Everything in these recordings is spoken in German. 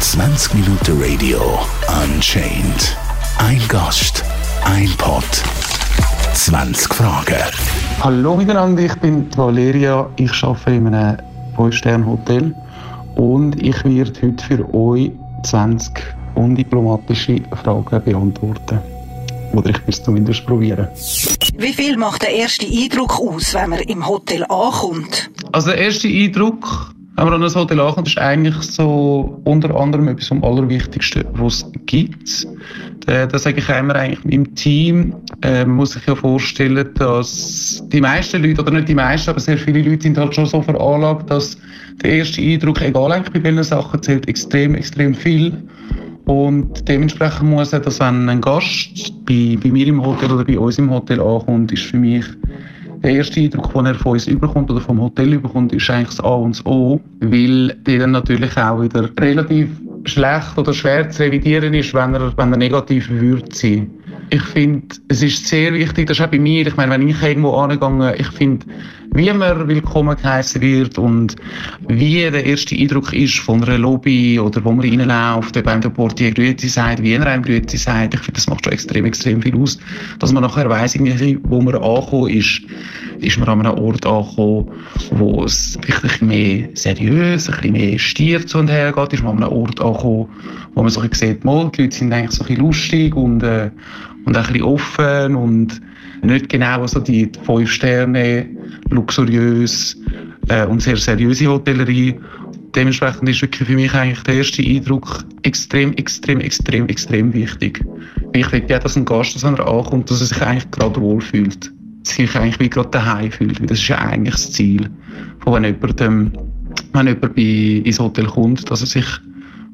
20 Minuten Radio Unchained. Ein Gast, ein Pod, 20 Fragen. Hallo miteinander, ich bin Valeria, ich arbeite in einem 5-Sterne-Hotel und ich werde heute für euch 20 undiplomatische Fragen beantworten. Oder ich will es zumindest probieren. Wie viel macht der erste Eindruck aus, wenn man im Hotel ankommt? Also der erste Eindruck, wenn man an das Hotel ankommt, ist eigentlich so unter anderem etwas vom Allerwichtigsten, was es gibt. Äh, das sage ich immer eigentlich im Team, äh, muss sich ja vorstellen, dass die meisten Leute, oder nicht die meisten, aber sehr viele Leute sind halt schon so veranlagt, dass der erste Eindruck, egal eigentlich bei welchen Sachen, zählt extrem, extrem viel. Und dementsprechend muss er, dass wenn ein Gast bei, bei mir im Hotel oder bei uns im Hotel ankommt, ist für mich der erste Eindruck, den er von uns überkommt oder vom Hotel überkommt, ist eigentlich das A und das O, weil der dann natürlich auch wieder relativ schlecht oder schwer zu revidieren ist, wenn er, wenn er negativ würde sein. Ich finde, es ist sehr wichtig, das ist auch bei mir, ich meine, wenn ich irgendwo angegangen, ich finde, wie man willkommen geheißen wird und wie der erste Eindruck ist von einer Lobby oder wo man reinläuft, ob einem der Portier Grüezi sagt, wie er einem Grüezi sagt, ich finde, das macht schon extrem, extrem viel aus, dass man nachher weiss, wo man angekommen ist, ist man an einem Ort angekommen, wo es ein bisschen mehr seriös, ein bisschen mehr Stier zu und her geht, ist man an einem Ort angekommen, wo man so ein bisschen sieht, mal, die Leute sind eigentlich so ein bisschen lustig und, äh, und ein bisschen offen und nicht genau so die fünf Sterne, luxuriös äh, und sehr seriöse Hotellerie. Dementsprechend ist wirklich für mich eigentlich der erste Eindruck extrem, extrem, extrem, extrem wichtig. Ich will ja, dass ein Gast, wenn er ankommt, dass er sich eigentlich gerade wohlfühlt. Sich eigentlich wie gerade daheim fühlt. Das ist ja eigentlich das Ziel. Von wenn jemand, ähm, wenn jemand bei, ins Hotel kommt, dass er sich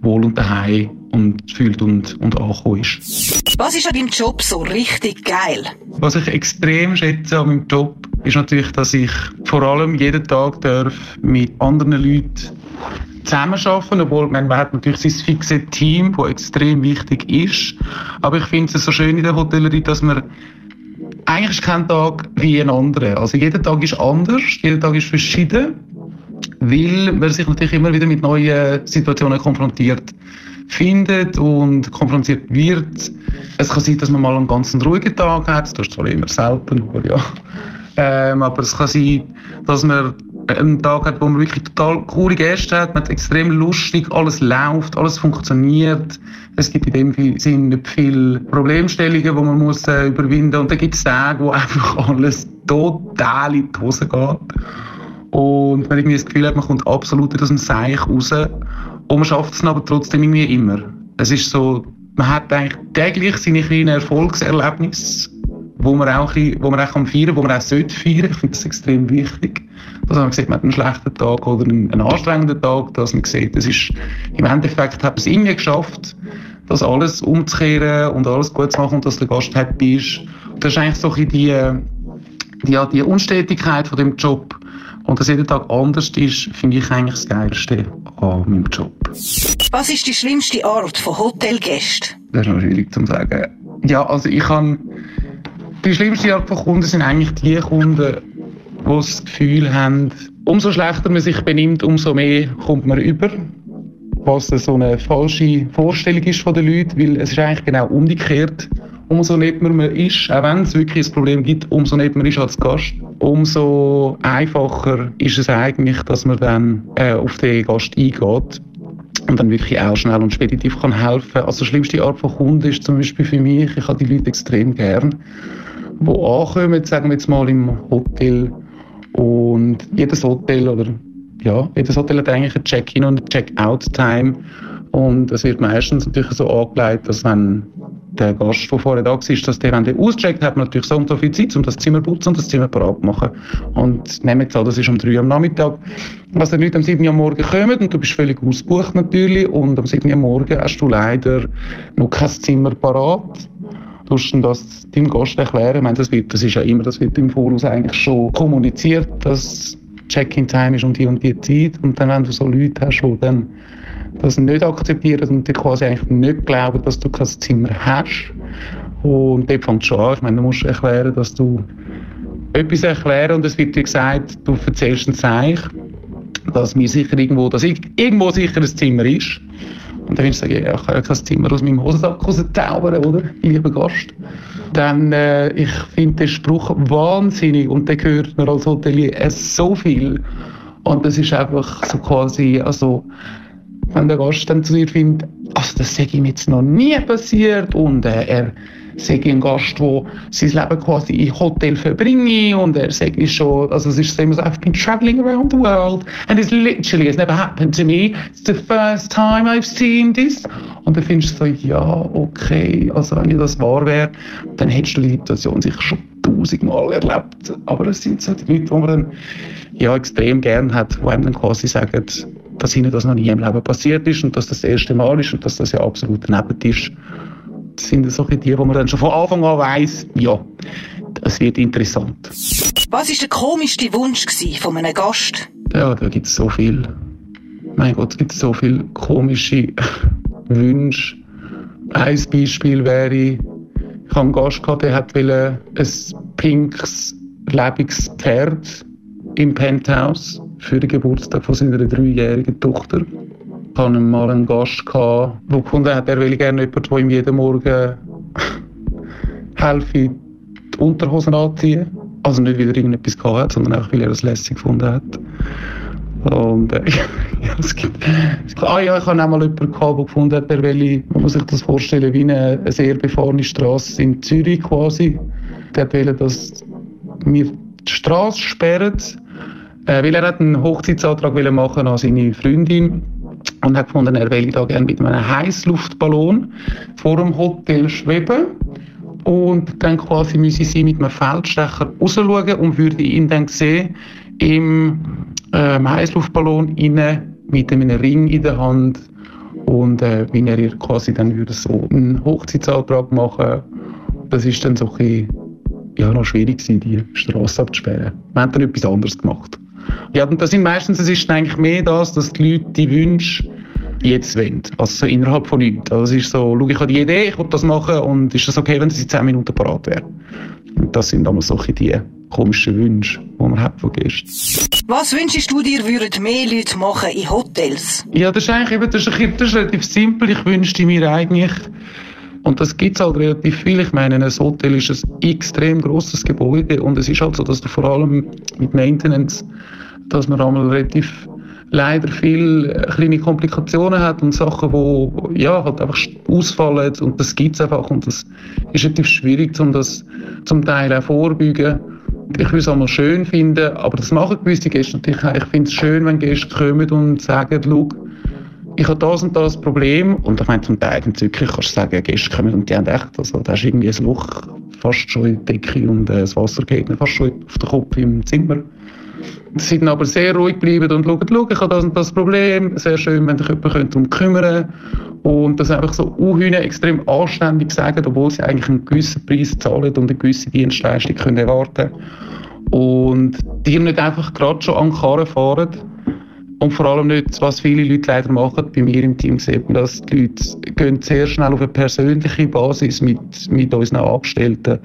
wohl und daheim und fühlt und, und angekommen ist. Was ist an deinem Job so richtig geil? Was ich extrem schätze an meinem Job, ist natürlich, dass ich vor allem jeden Tag darf mit anderen Leuten zusammenarbeiten, obwohl man, man hat natürlich sein fixes Team, das extrem wichtig ist. Aber ich finde es so schön in der Hotellerie, dass man eigentlich ist kein Tag wie ein anderer. Also jeder Tag ist anders, jeder Tag ist verschieden, weil man sich natürlich immer wieder mit neuen Situationen konfrontiert findet und konfrontiert wird. Es kann sein, dass man mal einen ganz ruhigen Tag hat, das ist zwar immer selten, aber ja. Ähm, aber es kann sein, dass man einen Tag hat, wo man wirklich total coole Gäste hat, man hat extrem lustig, alles läuft, alles funktioniert. Es gibt in dem Sinn nicht viele Problemstellungen, die man muss äh, überwinden muss. Und dann gibt es Tage, wo einfach alles total in die Hose geht. Und man irgendwie das Gefühl hat, man kommt absolut aus dem Seich raus. Und man schafft es aber trotzdem irgendwie immer. Es ist so, man hat eigentlich täglich seine kleinen Erfolgserlebnisse, wo man auch, bisschen, wo man auch kann feiern kann, wo man auch sollte feiern. Ich finde das extrem wichtig. Dass man sieht, man hat einen schlechten Tag oder einen, einen anstrengenden Tag, dass man sieht, es ist, im Endeffekt hat man es irgendwie geschafft, das alles umzukehren und alles gut zu machen und dass der Gast happy ist. Das ist eigentlich so ein die, die, die Unstetigkeit von dem Job. Und dass jeden Tag anders ist, finde ich eigentlich das Geilste an meinem Job. Was ist die schlimmste Art von Hotelgästen? Das ist noch schwierig zu sagen. Ja, also ich kann die schlimmste Art von Kunden sind eigentlich die Kunden, die das Gefühl haben, umso schlechter man sich benimmt, umso mehr kommt man über. Was so eine falsche Vorstellung ist von den Leuten, weil es ist eigentlich genau umgekehrt. Umso netter man ist, auch wenn es wirklich ein Problem gibt, umso netter man ist als Gast, umso einfacher ist es eigentlich, dass man dann äh, auf den Gast eingeht und dann wirklich auch schnell und speditiv kann helfen. Also die schlimmste Art von Kunden ist zum Beispiel für mich, ich habe die Leute extrem gern, die ankommen, sagen wir jetzt mal im Hotel und jedes Hotel oder ja, jedes Hotel hat eigentlich ein Check-in und ein Check-out-Time und es wird meistens natürlich so angelegt, dass wenn der Gast, der vorher da war, dass der, wenn der auscheckt, hat man natürlich so und so viel Zeit, um das Zimmer putzen und das Zimmer parat zu machen. Und nehmen jetzt an, das ist um 3 Uhr am Nachmittag. Was die Leute am 7 Uhr am Morgen kommen und du bist völlig ausgebucht natürlich und am 7 Uhr am Morgen hast du leider noch kein Zimmer parat. Du musst das deinem Gast erklären. Ich meine, das, wird, das ist ja immer, das wird im Voraus eigentlich schon kommuniziert, dass Check-in-Time ist um die und die Zeit. Und dann, wenn du so Leute hast, die dann das nicht akzeptieren und dir quasi eigentlich nicht glauben, dass du kein Zimmer hast. Und dort fängt schon an. Ich meine, du musst erklären, dass du etwas erklären und es wird dir gesagt, du erzählst ein Zeichen. dass mir sicher irgendwo, dass irgendwo sicher ein Zimmer ist. Und dann würde ich sagen, ja, ich kann ja kein Zimmer aus meinem Hosensack rauszaubern, oder? Lieber Gast. Dann, äh, ich finde den Spruch wahnsinnig und der gehört mir als Hotelier so viel. Und das ist einfach so quasi, also, wenn der Gast dann zu dir findet, also das sei ihm jetzt noch nie passiert und äh, er sei ein Gast, der sein Leben quasi im Hotel verbringe und er sagt schon, also es ist so immer so, I've been traveling around the world and it's literally, it's never happened to me, it's the first time I've seen this. Und dann findest du so, ja, okay, also wenn das wahr wäre, dann hättest du die Situation sicher schon tausendmal erlebt. Aber es sind so die Leute, die man dann ja, extrem gern hat, die einem dann quasi sagen, dass ihnen das noch nie im Leben passiert ist und dass das das erste Mal ist und dass das ja absolut daneben ist sind so die, wo man dann schon von Anfang an weiss, ja, es wird interessant. Was war der komischste Wunsch von einem Gast? Ja, da gibt es so viel. Mein Gott, es gibt so viele komische Wünsche. Ein Beispiel wäre, ich habe einen Gast gehabt, der hat ein pinkes, lebendiges Pferd im Penthouse für den Geburtstag von seiner dreijährigen Tochter. Ich hatte mal einen Gast, der gefunden hat, er will gerne jemanden, der ihm jeden Morgen helfe, die Unterhosen anziehen. Also nicht, weil er irgendetwas gehabt hat, sondern einfach, weil er es lässig gefunden hat. Und äh, ja, es gibt, ah ja, ich habe auch mal jemanden gehabt, der gefunden hat, er will, man muss sich das vorstellen, wie eine, eine sehr befahrene Straße in Zürich quasi. Der will, dass wir die Straße sperren, äh, weil er hat einen Hochzeitsantrag machen an seine Freundin und hat gefunden, er will da gerne mit einem Heißluftballon vor dem Hotel schweben und dann quasi müsse sie mit einem Feldstecher rausschauen und würde ihn dann sehen im ähm, Heißluftballon innen mit einem Ring in der Hand und äh, wie er ihr quasi dann würde so einen Hochzeitsantrag machen. Das ist dann so ein ja, noch schwierig gewesen, die Straße abzusperren. Wir haben dann etwas anderes gemacht. Ja, und das sind meistens, es ist eigentlich mehr das, dass die Leute die Wünsche jetzt wollen. Also so innerhalb von nichts. Also es ist so, schau, ich habe die Idee, ich will das machen und ist das okay, wenn das in 10 Minuten parat wäre? Und das sind immer solche die komischen Wünsche, die man hat von Gästen. Was wünschst du dir, würden mehr Leute machen in Hotels? Ja, das ist eigentlich eben, das ist, das ist relativ simpel. Ich wünschte mir eigentlich, und das gibt es halt relativ viel. Ich meine, ein Hotel ist ein extrem grosses Gebäude und es ist halt so, dass du vor allem mit Maintenance, dass man einmal relativ leider viel äh, kleine Komplikationen hat und Sachen, wo ja halt einfach ausfallen und das gibt es einfach und das ist relativ schwierig, um das zum Teil auch vorbeugen. Ich würde es einmal schön finden, aber das machen gewisse Gäste natürlich auch. Ich finde es schön, wenn Gäste kommen und sagen, schau, ich habe das und das Problem und ich meine zum Teil in Zürich kannst du sagen, Gäste kommen und die haben echt, also da ist irgendwie ein Loch fast schon in die Decke und äh, das Wasser geht fast schon auf den Kopf im Zimmer. Sie sind aber sehr ruhig geblieben und schauen, schau, ich habe das und das Problem, sehr schön, wenn sich jemand darum kümmern und das einfach so unhühne extrem anständig sagen, obwohl sie eigentlich einen gewissen Preis zahlen und eine gewisse Dienstleistung können erwarten und die nicht einfach gerade schon an Karren fahren. Und vor allem nicht, was viele Leute leider machen, bei mir im Team sieht man, dass die Leute gehen sehr schnell auf eine persönliche Basis mit, mit unseren Angestellten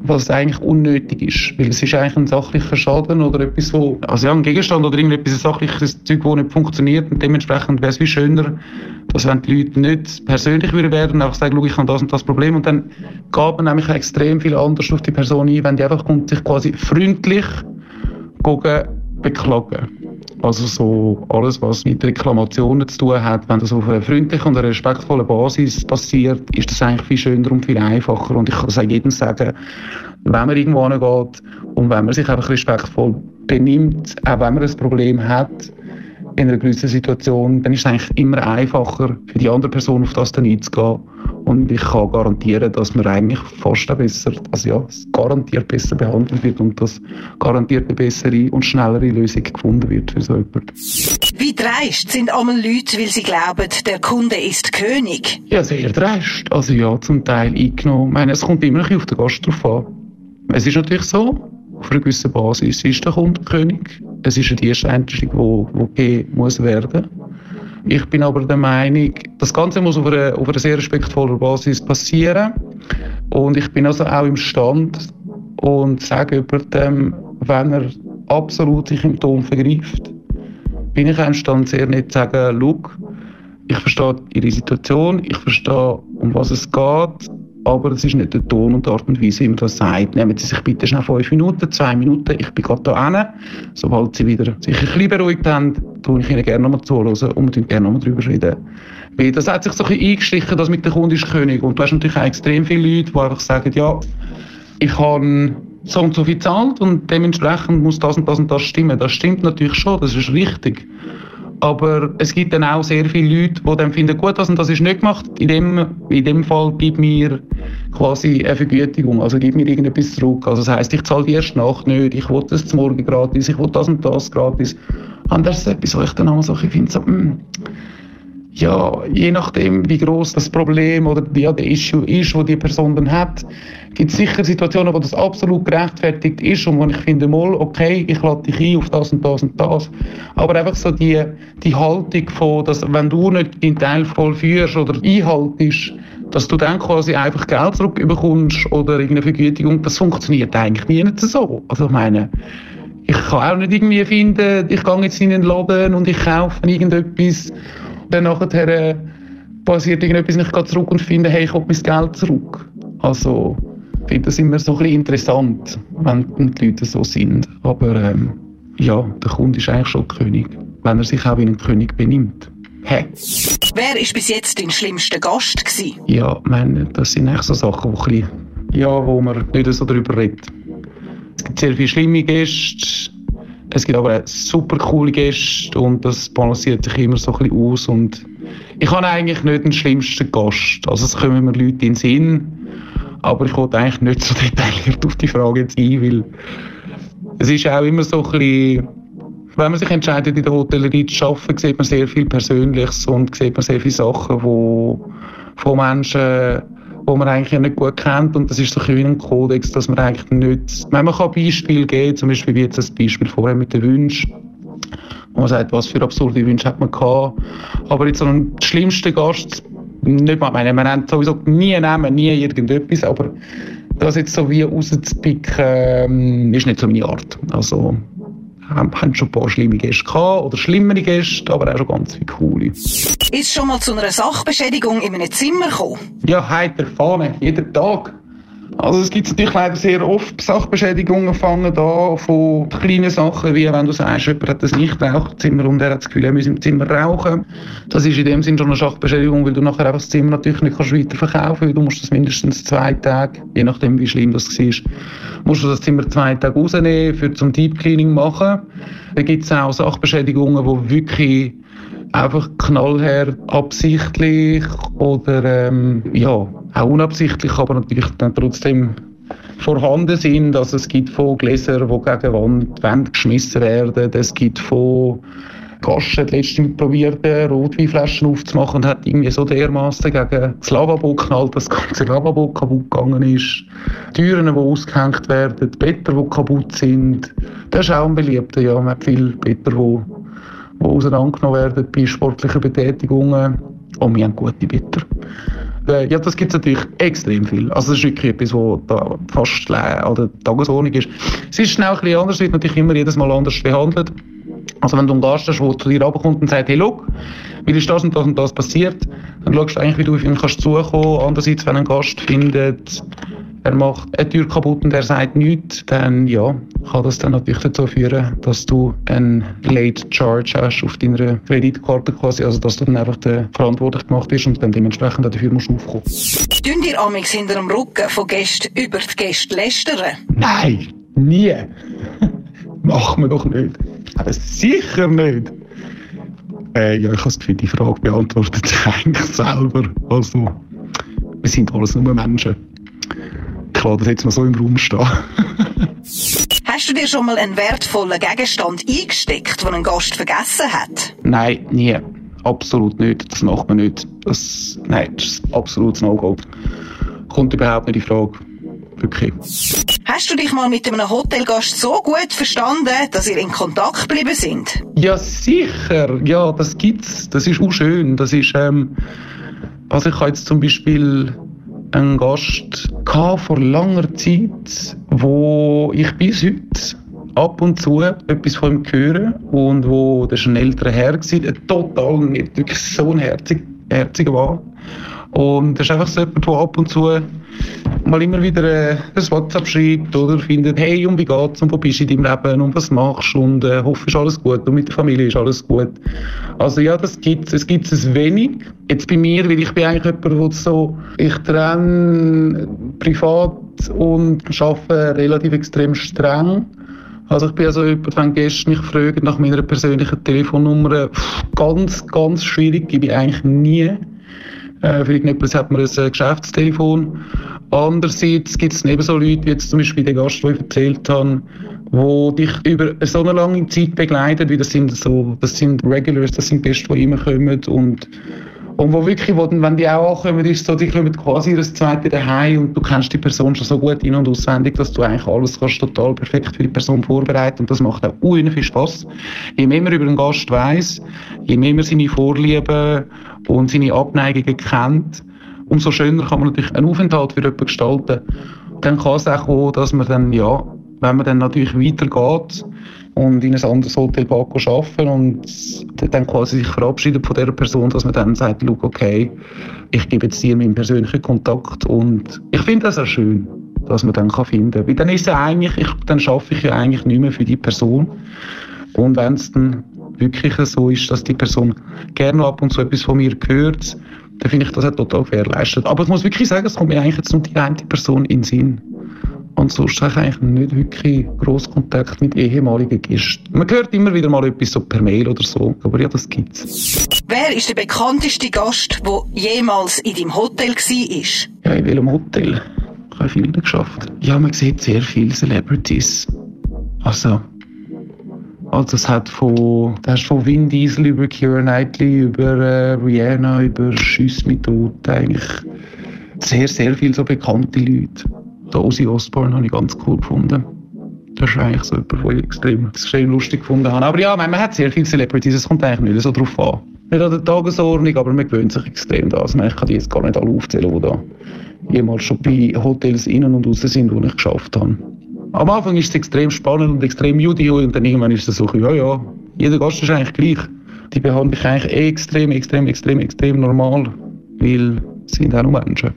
was eigentlich unnötig ist. Weil es ist eigentlich ein sachlicher Schaden oder etwas, wo, also ja, ein Gegenstand oder irgendetwas, ein sachliches Zeug, das nicht funktioniert und dementsprechend wäre es wie schöner, dass wenn die Leute nicht persönlich würden werden einfach sagen, ich habe das und das Problem und dann geht man nämlich extrem viel anders auf die Person ein, wenn die einfach kommt, sich quasi freundlich beklagen. Also so alles, was mit Reklamationen zu tun hat, wenn das auf einer freundlichen und respektvollen Basis passiert, ist das eigentlich viel schöner und viel einfacher. Und ich kann es auch jedem sagen, wenn man irgendwo hingeht und wenn man sich einfach respektvoll benimmt, auch wenn man ein Problem hat, in einer gewissen Situation, dann ist es eigentlich immer einfacher für die andere Person auf das dann einzugehen. Und ich kann garantieren, dass man eigentlich fast besser, also ja, garantiert besser behandelt wird und dass garantiert eine bessere und schnellere Lösung gefunden wird für so jemanden. Wie dreist sind einmal Leute, weil sie glauben, der Kunde ist König? Ja, sehr dreist. Also ja, zum Teil eingenommen. Ich meine, es kommt immer ein bisschen auf den Gast drauf an. Es ist natürlich so, auf einer gewissen Basis ist der Kunde König. Es ist eine Dienstleistung, die, die gegeben muss werden. Ich bin aber der Meinung, das Ganze muss auf einer, auf einer sehr respektvollen Basis passieren. Und ich bin also auch im Stand und sage über dem, wenn er absolut sich im Ton vergreift, bin ich einstand sehr nett zu sagen, look, ich verstehe Ihre Situation, ich verstehe, um was es geht, aber es ist nicht der Ton und die Art und Weise, wie man das sagt. Nehmen Sie sich bitte schnell fünf Minuten, zwei Minuten, ich bin gerade da hin. Sobald Sie wieder sich ein bisschen beruhigt haben, tue ich Ihnen gerne nochmal zuhören und wir gerne nochmal drüber reden. Weil das hat sich so ein bisschen eingeschlichen, dass mit der Kunde ist König. Und du hast natürlich auch extrem viele Leute, die einfach sagen, ja, ich habe so und so viel gezahlt und dementsprechend muss das und das und das stimmen. Das stimmt natürlich schon, das ist richtig. Aber es gibt dann auch sehr viele Leute, die dann finden, gut, das und das ist nicht gemacht. In dem, in dem Fall gib mir quasi eine Vergütigung, also gib mir irgendetwas zurück. Also das heisst, ich zahle die erste Nacht nicht, ich will das Morgen gratis, ich will das und das gratis. Und das ist etwas, wo ich dann auch so finde, so, mh, hm, ja, je nachdem, wie groß das Problem oder ja, der Issue ist, wo die Person dann hat, gibt es sicher Situationen, wo das absolut gerechtfertigt ist und wo ich finde, mal, okay, ich lade dich ein auf das und das und das. Aber einfach so die, die Haltung von, dass wenn du nicht deinen Teil vollführst oder einhaltest, dass du dann quasi einfach Geld zurückbekommst oder irgendeine Vergütigung, das funktioniert eigentlich nie nicht so. Also ich meine, ich kann auch nicht irgendwie finden, ich gehe jetzt in den Laden und ich kaufe irgendetwas dann nachher äh, passiert irgendetwas und ich gehe zurück und finde, hey, ich habe mein Geld zurück. Also, ich finde das immer so ein bisschen interessant, wenn die Leute so sind. Aber ähm, ja, der Kunde ist eigentlich schon König, wenn er sich auch wie ein König benimmt. Hey. Wer war bis jetzt dein schlimmster Gast? Gewesen? Ja, meine, das sind echt so Sachen, wo, bisschen, ja, wo man nicht so darüber redet. Es gibt sehr viele schlimme Gäste, es gibt aber super coole Gäste und das balanciert sich immer so ein bisschen aus und ich habe eigentlich nicht den schlimmsten Gast. Also es kommen mir Leute in den Sinn, aber ich wollte eigentlich nicht so detailliert auf die Frage jetzt ein, weil es ist auch immer so ein bisschen, wenn man sich entscheidet, in der Hotellerie zu arbeiten, sieht man sehr viel Persönliches und sieht man sehr viele Sachen, wo von Menschen wo man eigentlich nicht gut kennt und das ist so ein, ein Kodex, dass man eigentlich nicht, wenn man kann Beispiele geben, zum Beispiel wie jetzt das Beispiel vorher mit den Wünschen, wo man sagt, was für absurde Wünsche hat man gehabt, aber jetzt so einen schlimmsten Gast, nicht mal, meine, man nennt sowieso nie Namen, nie irgendetwas, aber das jetzt so wie rauszupicken, ähm, ist nicht so meine Art. Also, haben, schon ein paar schlimme Gäste gehabt oder schlimmere Gäste, aber auch schon ganz viele coole. Ist schon mal zu einer Sachbeschädigung in einem Zimmer gekommen? Ja, heiter Fahne, jeden Tag. Also es gibt natürlich leider sehr oft Sachbeschädigungen fangen da von kleinen Sachen, wie wenn du sagst, jemand hat ein Nichtraucherzimmer und er hat das Gefühl, er muss im Zimmer rauchen. Das ist in dem Sinne schon eine Sachbeschädigung, weil du nachher einfach das Zimmer natürlich nicht kannst weiterverkaufen kannst. Du musst das mindestens zwei Tage, je nachdem wie schlimm das war, musst du das Zimmer zwei Tage rausnehmen, für zum Deep Cleaning machen. Da gibt es auch Sachbeschädigungen, die wirklich einfach knallhart absichtlich oder ähm, ja, auch unabsichtlich, aber natürlich dann trotzdem vorhanden sind. Also es gibt von Gläsern, die gegen Wand, Wand geschmissen werden. Es gibt von Gaschen hat letztens probiert, Rotweinflaschen aufzumachen und hat irgendwie so dermaßen gegen das Lavabo geknallt, dass das ganze Lavabo kaputt gegangen ist. Türen, die ausgehängt werden, Betten, die kaputt sind. Das ist auch ein beliebter, ja. Man hat viele Betten, die, die auseinandergenommen werden bei sportlichen Betätigungen. Und wir haben gute Betten. Äh, ja, das gibt es natürlich extrem viel. Also das ist wirklich etwas, was da fast an der Tagesordnung ist. Es ist schnell ein bisschen anders, wird natürlich immer jedes Mal anders behandelt. Also wenn du einen Gast hast, der zu dir runterkommt und sagt, hey, look, weil ist das und das und das passiert, dann schaust du eigentlich, wie du auf ihn kannst zukommen. Andererseits, wenn ein Gast findet, er macht eine Tür kaputt und er sagt nichts, dann ja, kann das dann natürlich dazu führen, dass du einen Late Charge hast auf deiner Kreditkarte quasi, also dass du dann einfach verantwortlich gemacht bist und dann dementsprechend dafür musst aufkommen. Tun dir amix hinter dem Rücken von Gästen über die Gäste lästern? Nein, nie. Machen wir doch nicht. Aber sicher nicht. Äh, ja, ich habe das Gefühl, die Frage beantwortet sich eigentlich selber. Also, wir sind alles nur Menschen. Ich lasse das jetzt mal so im Raum stehen. Hast du dir schon mal einen wertvollen Gegenstand eingesteckt, den ein Gast vergessen hat? Nein, nie. Absolut nicht. Das macht man nicht. Das, nein, das ist absolut No-Go. Kommt überhaupt nicht in Frage. Wirklich. Hast du dich mal mit einem Hotelgast so gut verstanden, dass ihr in Kontakt geblieben sind? Ja, sicher. Ja, das gibt's. Das ist auch schön. Das ist, ähm, also ich habe jetzt zum Beispiel einen Gast vor langer Zeit, wo ich bis heute ab und zu etwas von ihm höre und wo, das ist ein älterer Herr gewesen, ein total nicht wirklich so ein herzig, herziger war. Und das ist einfach so jemand, der ab und zu mal immer wieder äh, ein WhatsApp schreibt oder findet, hey, und wie geht's und wo bist du in deinem Leben und was machst du und äh, hoffe, ist alles gut und mit der Familie ist alles gut. Also ja, das gibt's, es gibt es wenig. Jetzt bei mir, weil ich bin eigentlich jemand, der so, ich trenne privat und arbeite relativ extrem streng. Also ich bin also jemand, wenn Gäste mich fragen nach meiner persönlichen Telefonnummer, ganz, ganz schwierig, gebe ich eigentlich nie. Äh, für irgendetwas hat man ein äh, Geschäftstelefon. Andererseits gibt es neben so Leute, wie jetzt zum Beispiel der Gast, den ich erzählt habe, wo dich über so eine lange Zeit begleiten, wie das sind so, das sind Regulars, das sind Gäste, die immer kommen und und wo wirklich, wo dann, wenn die auch ankommen, ist so, die kommen quasi das zweite daheim und du kennst die Person schon so gut in- und auswendig, dass du eigentlich alles kannst total perfekt für die Person vorbereiten und das macht auch unheimlich viel Spaß. Je mehr man über den Gast weiss, je mehr man seine Vorlieben und seine Abneigungen kennt, umso schöner kann man natürlich einen Aufenthalt für jemanden gestalten. Dann kann es auch dass man dann, ja, wenn man dann natürlich weitergeht und in ein anderes Hotel arbeiten und dann quasi sich verabschiedet von dieser Person, dass man dann sagt, Look, okay, ich gebe jetzt dir meinen persönlichen Kontakt und ich finde das auch schön, dass man dann finden kann. Weil dann ist ja eigentlich, ich, dann schaffe ich ja eigentlich nicht mehr für die Person und wenn es dann wirklich so ist, dass die Person gerne ab und zu etwas von mir hört, dann finde ich das auch total gewährleistet. Aber ich muss wirklich sagen, es kommt mir eigentlich jetzt nur die eine Person in den Sinn. Und sonst habe ich eigentlich nicht wirklich gross Kontakt mit ehemaligen Gästen. Man hört immer wieder mal etwas so per Mail oder so, aber ja, das gibt's. Wer ist der bekannteste Gast, der jemals in deinem Hotel war? Ja, in welchem Hotel? Ich habe viele geschafft. Ja, man sieht sehr viele Celebrities. Also, also es hat von, das von Vin Diesel über Keira Knightley, über äh, Rihanna, über Schuss mit Tod, eigentlich sehr, sehr viele so bekannte Leute. Der Ozzy Osbourne habe ich ganz cool gefunden. Das ist eigentlich so jemand, den ich extrem, extrem lustig gefunden habe. Aber ja, man, hat sehr viele Celebrities, es kommt eigentlich nicht so drauf an. Nicht an der Tagesordnung, aber man gewöhnt sich extrem da. Also ich kann die jetzt gar nicht alle aufzählen, die da jemals schon bei Hotels innen und außen sind, die ich geschafft habe. Am Anfang ist es extrem spannend und extrem judy und dann irgendwann ist es so, ja, ja, jeder Gast ist eigentlich gleich. Die behandle ich eigentlich extrem, extrem, extrem, extrem normal, weil sind auch nur Menschen.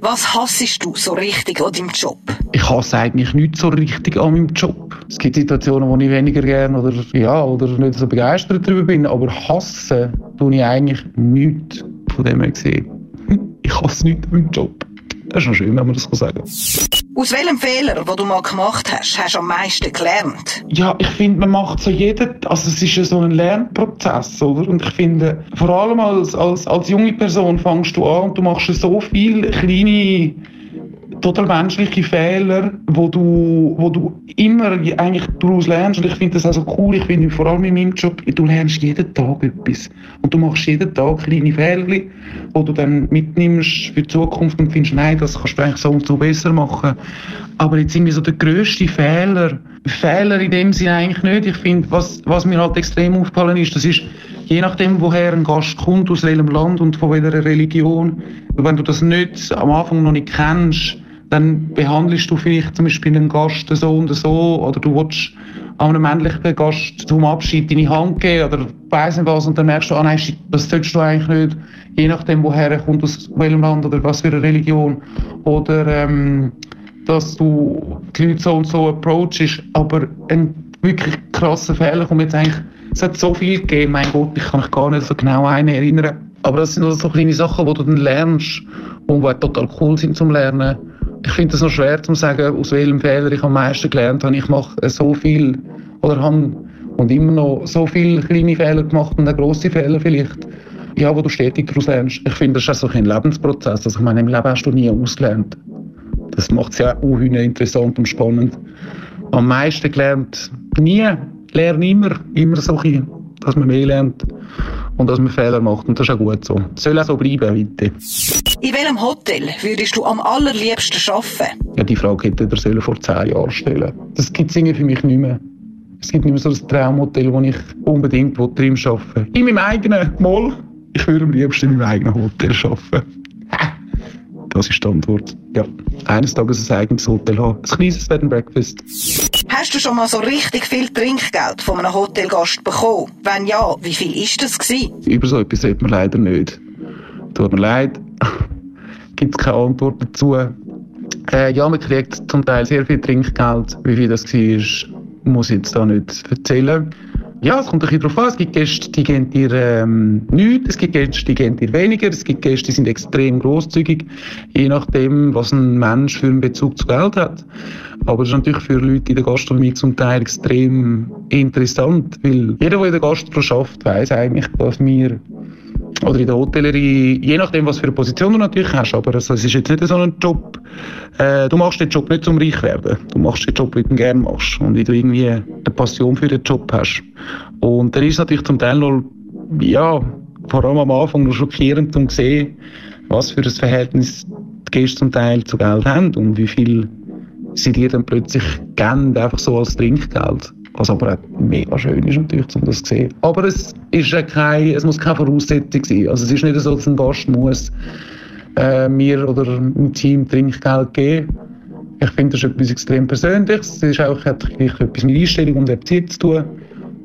Was hassest du so richtig an deinem Job? Ich hasse eigentlich nicht so richtig an meinem Job. Es gibt Situationen, wo ich weniger gerne oder, ja, oder nicht so begeistert darüber bin, aber hassen tue ich eigentlich nichts von dem her gesehen. Ich hasse nichts an meinem Job. Das ist noch schön, wenn man das sagen kann. Aus welchem Fehler, den du mal gemacht hast, hast du am meisten gelernt? Ja, ich finde, man macht so jeden, also es ist ja so ein Lernprozess, oder? Und ich finde, vor allem als, als, als junge Person fängst du an und du machst so viele kleine total menschliche Fehler, wo du, wo du immer eigentlich daraus lernst. Und ich finde das auch so cool. Ich finde vor allem in meinem Job, du lernst jeden Tag etwas. Und du machst jeden Tag kleine Fehler, die du dann mitnimmst für die Zukunft und findest, nein, das kannst du eigentlich so und so besser machen. Aber jetzt irgendwie so der grösste Fehler, Fehler in dem Sinne eigentlich nicht. Ich finde, was, was mir halt extrem aufgefallen ist, das ist, je nachdem, woher ein Gast kommt, aus welchem Land und von welcher Religion, wenn du das nicht am Anfang noch nicht kennst, dann behandelst du vielleicht zum Beispiel einen Gast so und so oder du willst einem männlichen Gast zum Abschied deine Hand geben oder weiss nicht was und dann merkst du, ah nein, das sollst du eigentlich nicht, je nachdem woher er kommt, aus welchem Land oder was für eine Religion. Oder ähm, dass du die Leute so und so approachst, aber ein wirklich krasser Fehler kommt jetzt eigentlich, es hat so viel gegeben, mein Gott, ich kann mich gar nicht so genau einen erinnern, aber das sind also so kleine Sachen, die du dann lernst und die total cool sind zum Lernen ich finde es noch schwer zu sagen, aus welchem Fehler ich am meisten gelernt habe. Ich mache so viel oder habe und immer noch so viele kleine Fehler gemacht und auch grosse Fehler vielleicht, ja, wo du stetig daraus lernst. Ich finde, das ist auch so ein Lebensprozess. Also ich meine, im Leben hast du nie ausgelernt. Das macht es ja auch interessant und spannend. Am meisten gelernt nie, lerne immer, immer so ein bisschen, dass man mehr lernt und dass man Fehler macht. Und das ist auch gut so. Das soll auch so bleiben, bitte. In welchem Hotel würdest du am allerliebsten arbeiten? Ja, die Frage hätte er vor zehn Jahren stellen Das gibt es für mich nicht mehr. Es gibt nicht mehr so ein Traumhotel, wo ich unbedingt drin arbeiten will. In meinem eigenen Moll. Ich würde am liebsten in meinem eigenen Hotel arbeiten. Das ist die Antwort. Ja, eines Tages ein eigenes Hotel haben. Ein kleines Bed and Breakfast. Hast du schon mal so richtig viel Trinkgeld von einem Hotelgast bekommen? Wenn ja, wie viel ist das gewesen? Über so etwas redet man leider nicht. Tut mir leid, gibt es keine Antwort dazu. Äh, ja, man kriegt zum Teil sehr viel Trinkgeld. Wie viel das war, muss ich jetzt da nicht erzählen. Ja, es kommt ein bisschen darauf an. Es gibt Gäste, die geben dir ähm, nichts, es gibt Gäste, die geben dir weniger, es gibt Gäste, die sind extrem großzügig, je nachdem, was ein Mensch für einen Bezug zu Geld hat. Aber das ist natürlich für Leute in der Gastronomie zum Teil extrem interessant, weil jeder, der in der Gastro schafft, weiß eigentlich, dass wir oder in der Hotellerie, je nachdem, was für eine Position du natürlich hast, aber also, es ist jetzt nicht so ein Job, äh, du machst den Job nicht zum reich werden, du machst den Job, weil du ihn gerne machst und weil du irgendwie eine Passion für den Job hast. Und dann ist natürlich zum Teil noch, ja, vor allem am Anfang noch schockierend, um zu sehen, was für ein Verhältnis die Gäste zum Teil zu Geld haben und wie viel sie dir dann plötzlich geben, einfach so als Trinkgeld. Was aber auch mega schön ist natürlich, um das zu sehen. Aber es, ist ja kein, es muss keine Voraussetzung sein. Also es ist nicht so, dass ein Gast muss äh, mir oder dem Team Trinkgeld geben. Ich finde, das ist etwas extrem Persönliches. Es ist auch, etwas mit Einstellung und Erziehung zu tun.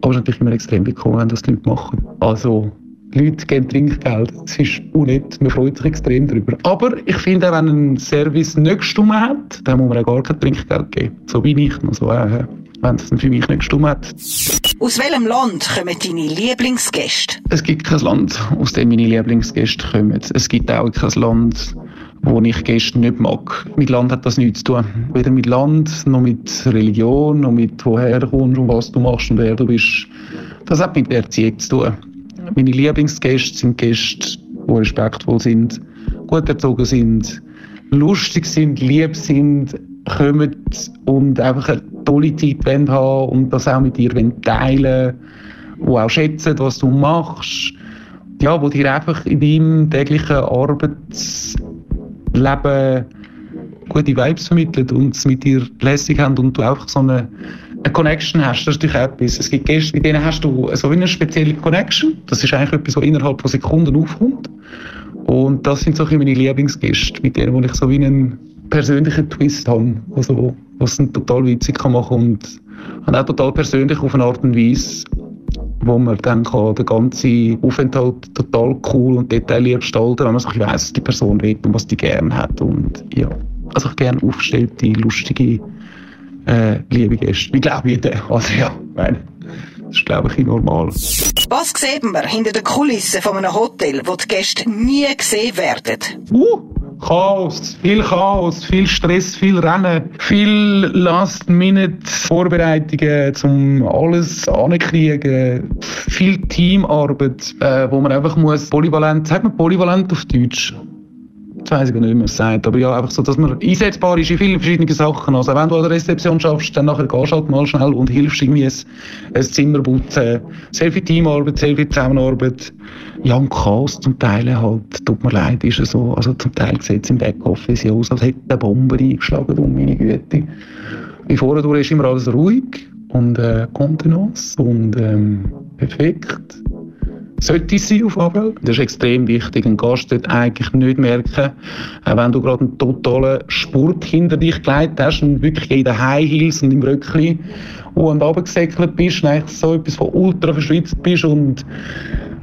Aber es ist natürlich immer extrem willkommen, wenn das die Leute machen. Also, Leute geben Trinkgeld. Das ist unnett. Man freut sich extrem darüber. Aber ich finde auch, wenn ein Service nicht gestummen hat, dann muss man auch gar kein Trinkgeld geben. So bin ich. Also, äh, wenn es für mich nicht gestimmt hat. Aus welchem Land kommen deine Lieblingsgäste? Es gibt kein Land, aus dem meine Lieblingsgäste kommen. Es gibt auch kein Land, wo ich Gäste nicht mag. Mit Land hat das nichts zu tun. Weder mit Land, noch mit Religion, noch mit woher du kommst und was du machst und wer du bist. Das hat mit der Erziehung zu tun. Meine Lieblingsgäste sind Gäste, die respektvoll sind, gut erzogen sind, lustig sind, lieb sind, kommen und einfach eine tolle Zeit haben und das auch mit dir teilen die auch schätzen, was du machst. Ja, wo dir einfach in deinem täglichen Arbeitsleben gute Vibes vermittelt und es mit dir lässig haben und du einfach so eine, eine Connection hast, das ist natürlich etwas. Es gibt Gäste, mit denen hast du so eine spezielle Connection. Das ist eigentlich etwas, was innerhalb von Sekunden aufkommt. Und das sind so meine Lieblingsgäste, mit denen wo ich so wie einen persönlichen Twist habe, also, was ihn total witzig kann machen und, und auch total persönlich auf eine Art und Weise, wo man dann kann den ganzen Aufenthalt total cool und detailliert gestalten, wenn man so weiss, was die Person redet und was die gerne hat und ja, also ich gerne aufgestellte, lustige, äh, liebe Gäste, wie glaube ich, also ja, meine, das ist, glaube ich, normal. Was sieht man hinter den Kulissen von einem Hotel, wo die Gäste nie gesehen werden? Uh, Chaos, viel Chaos, viel Stress, viel Rennen, viel Last-Minute-Vorbereitungen, um alles anzukriegen, viel Teamarbeit, äh, wo man einfach muss polyvalent, sagt man polyvalent auf Deutsch? Jetzt weiss ich nicht, es sagt. Aber ja, einfach so, dass man einsetzbar ist in vielen verschiedenen Sachen. Also wenn du an der Rezeption schaffst, dann nachher gehst halt mal schnell und hilfst irgendwie ein, ein Zimmer putzen. Sehr viel Teamarbeit, sehr viel Zusammenarbeit. Ja, und Chaos zum Teil halt, tut mir leid, ist es so. Also zum Teil sieht es im Backoffice aus, als hätte eine Bombe eingeschlagen, um meine Güte. Wie vorher ist immer alles ruhig und äh, Kontenance und ähm, perfekt sollte sein auf Anfall. Das ist extrem wichtig. Ein Gast sollte eigentlich nicht merken, äh, wenn du gerade einen totalen Spurt hinter dich gelegt hast und wirklich in den High Heels und im Röckli und runtergesäckelt bist eigentlich so etwas von ultra verschwitzt bist und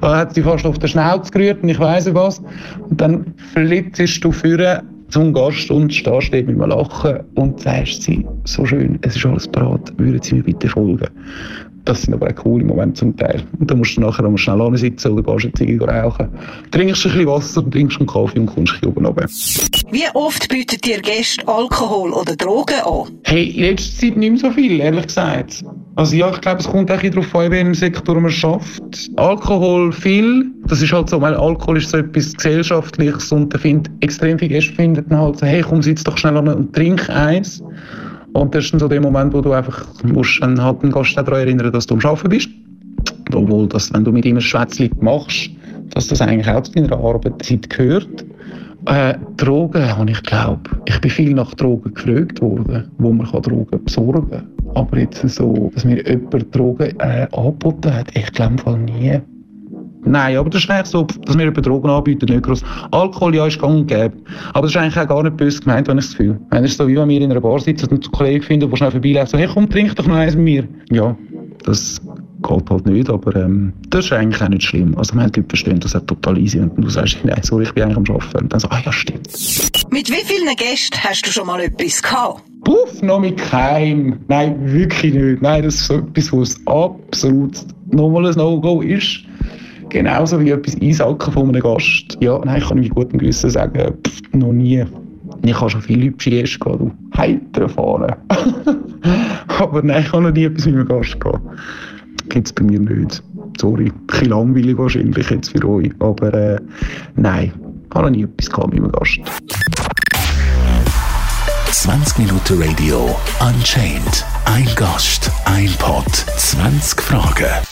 äh, hat dich fast auf den Schnauz gerührt und ich weiss was. Und dann flitzest du führen zum Gast und stehst dort mit einem Lachen und sagst sie, so schön, es ist alles bereit, würden Sie mir bitte folgen? Das sind aber auch coole Momente zum Teil. Und dann musst du nachher mal schnell sitzen oder gehst jetzt irgendwie rauchen. Trinkst ein bisschen Wasser, trinkst einen Kaffee und kommst hier oben runter. Wie oft bietet dir Gäste Alkohol oder Drogen an? Hey, in letzter Zeit nicht mehr so viel, ehrlich gesagt. Also ja, ich glaube, es kommt auch darauf an, in welchem Sektor man schafft. Alkohol viel, das ist halt so, weil Alkohol ist so etwas Gesellschaftliches und da find, extrem viele Gäste finden halt so, hey, komm, sitz doch schnell an und trink eins. Und das ist dann so der Moment, wo du einfach musst einen, halt den Gast daran erinnern, dass du am Arbeiten bist. Obwohl, dass, wenn du mit ihm ein Schwätzchen machst, dass das eigentlich auch zu deiner Arbeitszeit gehört. Äh, Drogen habe ich glaube, ich bin viel nach Drogen gefragt worden, wo man Drogen besorgen kann. Aber jetzt so, dass mir jemand Drogen äh, angeboten hat, ich glaube nie. Nein, aber das ist eigentlich so, dass wir über Drogen anbieten, nicht groß. Alkohol, ja, ist gang und gäbe. Aber das ist eigentlich auch gar nicht böse gemeint, wenn ich das Gefühl. Wenn ich so wie wenn wir in einer Bar sitzen und einen Kollegen finden, der schnell vorbeiläuft, so, hey, komm, trink doch noch eins mit mir. Ja, das geht halt nicht, aber ähm, das ist eigentlich auch nicht schlimm. Also man Leute verstehen das auch total easy und du sagst, nein, sorry, ich bin eigentlich am Arbeiten. Und dann so, ah ja, stimmt. Mit wie vielen Gästen hast du schon mal etwas gehabt? Puff, noch mit keinem. Nein, wirklich nicht. Nein, das ist so etwas, was absolut nochmal ein No-Go ist. Genauso wie etwas einsacken von einem Gast. Ja, nein, ich kann mit gutem Gewissen sagen, pff, noch nie. Ich habe schon viele hübsche Gäste gehabt. Heiter fahren. Aber nein, ich habe noch nie etwas mit einem Gast gehabt. Gibt es bei mir nicht. Sorry. Ein bisschen langweilig wahrscheinlich jetzt für euch. Aber äh, nein, ich habe noch nie etwas gehabt mit einem Gast. 20 Minuten Radio Unchained. Ein Gast, ein Pod, 20 Fragen.